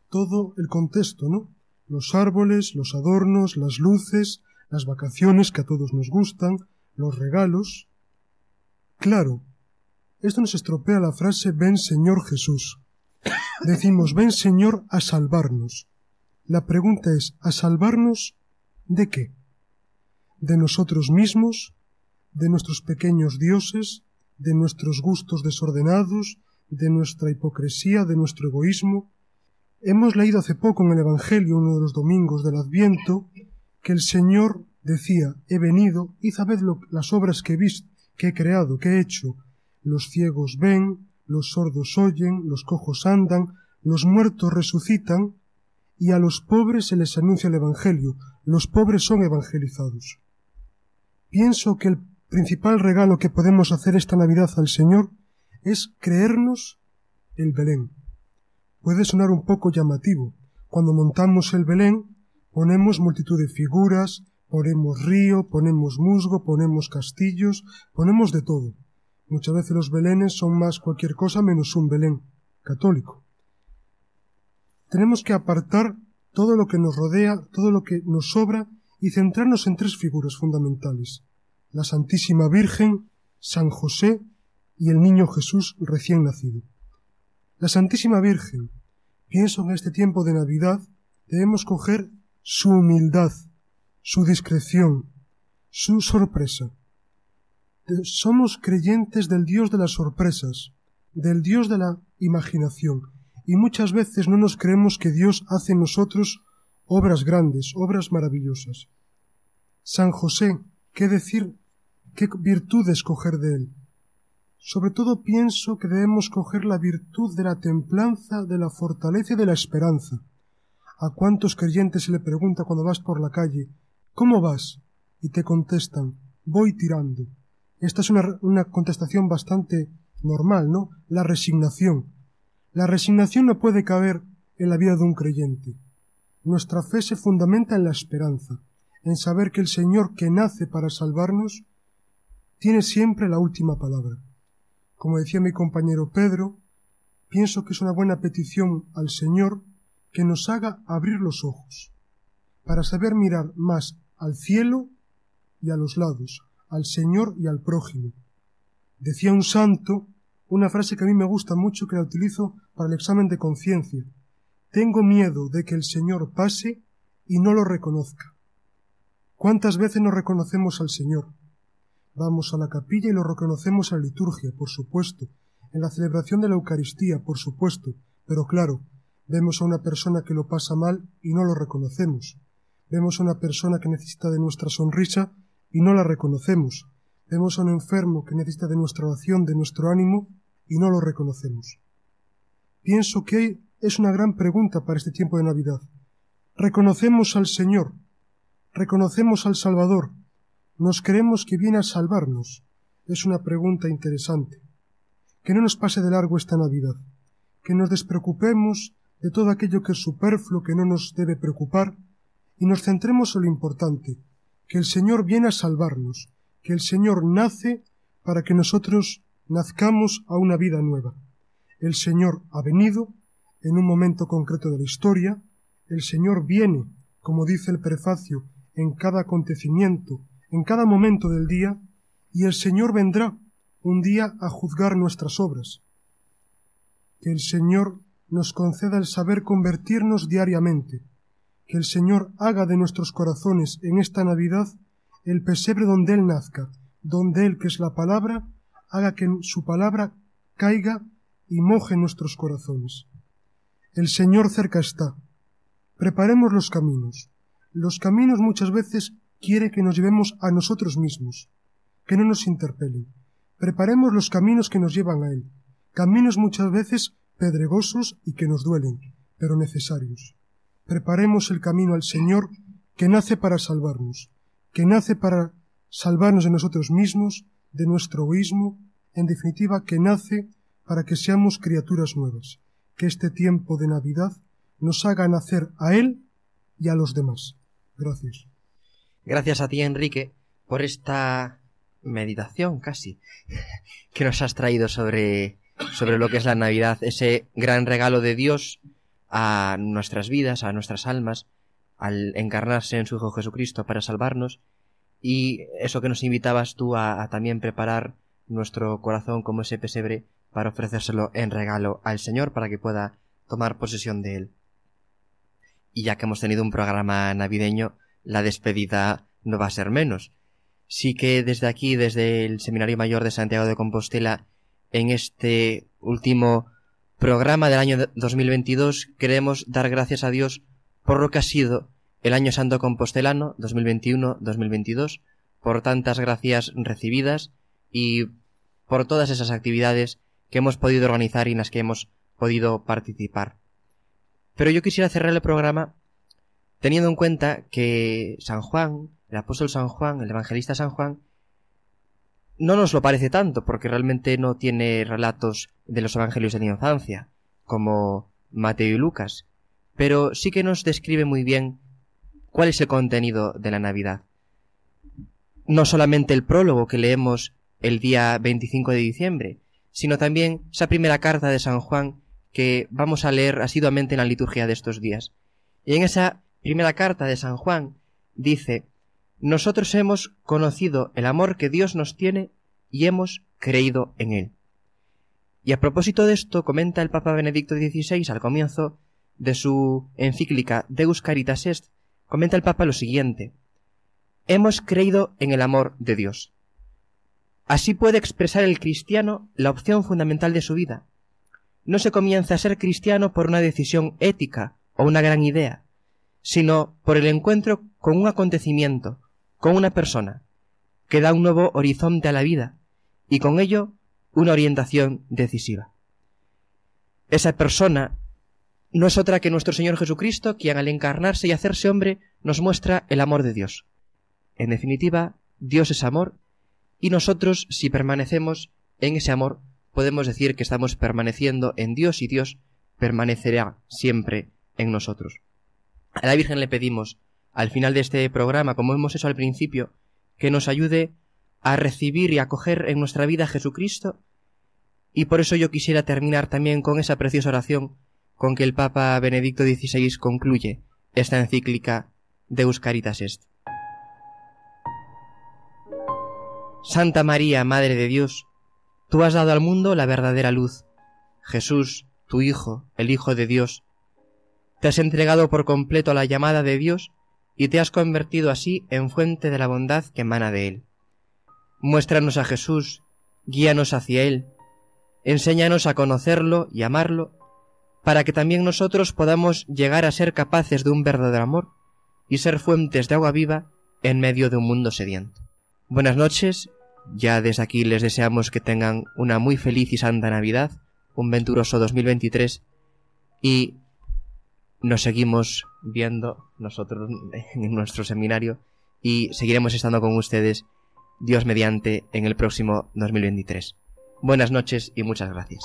Speaker 8: todo el contexto, ¿no? Los árboles, los adornos, las luces, las vacaciones que a todos nos gustan, los regalos. Claro, esto nos estropea la frase ven Señor Jesús. Decimos ven Señor a salvarnos. La pregunta es, ¿a salvarnos de qué? ¿De nosotros mismos? ¿De nuestros pequeños dioses? ¿De nuestros gustos desordenados? ¿De nuestra hipocresía? ¿De nuestro egoísmo? Hemos leído hace poco en el Evangelio, uno de los domingos del Adviento, que el Señor decía, he venido y sabed las obras que he visto, que he creado, que he hecho. Los ciegos ven, los sordos oyen, los cojos andan, los muertos resucitan, y a los pobres se les anuncia el Evangelio, los pobres son evangelizados. Pienso que el principal regalo que podemos hacer esta Navidad al Señor es creernos el Belén. Puede sonar un poco llamativo. Cuando montamos el Belén, ponemos multitud de figuras, ponemos río, ponemos musgo, ponemos castillos, ponemos de todo. Muchas veces los belenes son más cualquier cosa menos un Belén católico tenemos que apartar todo lo que nos rodea, todo lo que nos sobra y centrarnos en tres figuras fundamentales la Santísima Virgen, San José y el Niño Jesús recién nacido. La Santísima Virgen. Pienso en este tiempo de Navidad debemos coger su humildad, su discreción, su sorpresa. Somos creyentes del Dios de las sorpresas, del Dios de la imaginación, y muchas veces no nos creemos que Dios hace en nosotros obras grandes, obras maravillosas. San José, ¿qué decir? ¿Qué virtudes coger de él? Sobre todo pienso que debemos coger la virtud de la templanza, de la fortaleza y de la esperanza. ¿A cuántos creyentes se le pregunta cuando vas por la calle ¿Cómo vas? y te contestan Voy tirando. Esta es una, una contestación bastante normal, ¿no? La resignación. La resignación no puede caber en la vida de un creyente. Nuestra fe se fundamenta en la esperanza, en saber que el Señor que nace para salvarnos tiene siempre la última palabra. Como decía mi compañero Pedro, pienso que es una buena petición al Señor que nos haga abrir los ojos, para saber mirar más al cielo y a los lados, al Señor y al prójimo. Decía un santo una frase que a mí me gusta mucho que la utilizo para el examen de conciencia. Tengo miedo de que el Señor pase y no lo reconozca. ¿Cuántas veces nos reconocemos al Señor? Vamos a la capilla y lo reconocemos en la liturgia, por supuesto, en la celebración de la Eucaristía, por supuesto, pero claro, vemos a una persona que lo pasa mal y no lo reconocemos. Vemos a una persona que necesita de nuestra sonrisa y no la reconocemos. Vemos a un enfermo que necesita de nuestra oración, de nuestro ánimo y no lo reconocemos. Pienso que es una gran pregunta para este tiempo de Navidad. ¿Reconocemos al Señor? ¿Reconocemos al Salvador? ¿Nos creemos que viene a salvarnos? Es una pregunta interesante. Que no nos pase de largo esta Navidad, que nos despreocupemos de todo aquello que es superfluo, que no nos debe preocupar, y nos centremos en lo importante, que el Señor viene a salvarnos, que el Señor nace para que nosotros nazcamos a una vida nueva. El Señor ha venido en un momento concreto de la historia, el Señor viene, como dice el prefacio, en cada acontecimiento en cada momento del día, y el Señor vendrá un día a juzgar nuestras obras. Que el Señor nos conceda el saber convertirnos diariamente, que el Señor haga de nuestros corazones en esta Navidad el pesebre donde Él nazca, donde Él, que es la palabra, haga que su palabra caiga y moje nuestros corazones. El Señor cerca está. Preparemos los caminos. Los caminos muchas veces quiere que nos llevemos a nosotros mismos, que no nos interpelen. Preparemos los caminos que nos llevan a Él, caminos muchas veces pedregosos y que nos duelen, pero necesarios. Preparemos el camino al Señor que nace para salvarnos, que nace para salvarnos de nosotros mismos, de nuestro egoísmo, en definitiva, que nace para que seamos criaturas nuevas, que este tiempo de Navidad nos haga nacer a Él y a los demás. Gracias.
Speaker 2: Gracias a ti, Enrique, por esta meditación casi que nos has traído sobre, sobre lo que es la Navidad, ese gran regalo de Dios a nuestras vidas, a nuestras almas, al encarnarse en su Hijo Jesucristo para salvarnos, y eso que nos invitabas tú a, a también preparar nuestro corazón como ese pesebre para ofrecérselo en regalo al Señor para que pueda tomar posesión de él. Y ya que hemos tenido un programa navideño, la despedida no va a ser menos. Sí que desde aquí, desde el Seminario Mayor de Santiago de Compostela, en este último programa del año 2022, queremos dar gracias a Dios por lo que ha sido el Año Santo Compostelano 2021-2022, por tantas gracias recibidas y por todas esas actividades que hemos podido organizar y en las que hemos podido participar. Pero yo quisiera cerrar el programa teniendo en cuenta que San Juan, el apóstol San Juan, el evangelista San Juan, no nos lo parece tanto, porque realmente no tiene relatos de los evangelios de la infancia, como Mateo y Lucas, pero sí que nos describe muy bien cuál es el contenido de la Navidad. No solamente el prólogo que leemos el día 25 de diciembre, sino también esa primera carta de San Juan que vamos a leer asiduamente en la liturgia de estos días. Y en esa primera carta de San Juan dice, nosotros hemos conocido el amor que Dios nos tiene y hemos creído en él. Y a propósito de esto, comenta el Papa Benedicto XVI al comienzo de su encíclica Deus Caritas Est, comenta el Papa lo siguiente. Hemos creído en el amor de Dios. Así puede expresar el cristiano la opción fundamental de su vida. No se comienza a ser cristiano por una decisión ética o una gran idea, sino por el encuentro con un acontecimiento, con una persona, que da un nuevo horizonte a la vida y con ello una orientación decisiva. Esa persona no es otra que nuestro Señor Jesucristo, quien al encarnarse y hacerse hombre nos muestra el amor de Dios. En definitiva, Dios es amor y nosotros, si permanecemos en ese amor, podemos decir que estamos permaneciendo en Dios y Dios permanecerá siempre en nosotros. A la Virgen le pedimos, al final de este programa, como hemos hecho al principio, que nos ayude a recibir y acoger en nuestra vida a Jesucristo, y por eso yo quisiera terminar también con esa preciosa oración con que el Papa Benedicto XVI concluye esta encíclica de Caritas Est. Santa María, Madre de Dios, tú has dado al mundo la verdadera luz. Jesús, tu Hijo, el Hijo de Dios, te has entregado por completo a la llamada de Dios y te has convertido así en fuente de la bondad que emana de Él. Muéstranos a Jesús, guíanos hacia Él, enséñanos a conocerlo y amarlo, para que también nosotros podamos llegar a ser capaces de un verdadero amor y ser fuentes de agua viva en medio de un mundo sediento. Buenas noches, ya desde aquí les deseamos que tengan una muy feliz y santa Navidad, un venturoso 2023 y nos seguimos viendo nosotros en nuestro seminario y seguiremos estando con ustedes, Dios mediante, en el próximo 2023. Buenas noches y muchas gracias.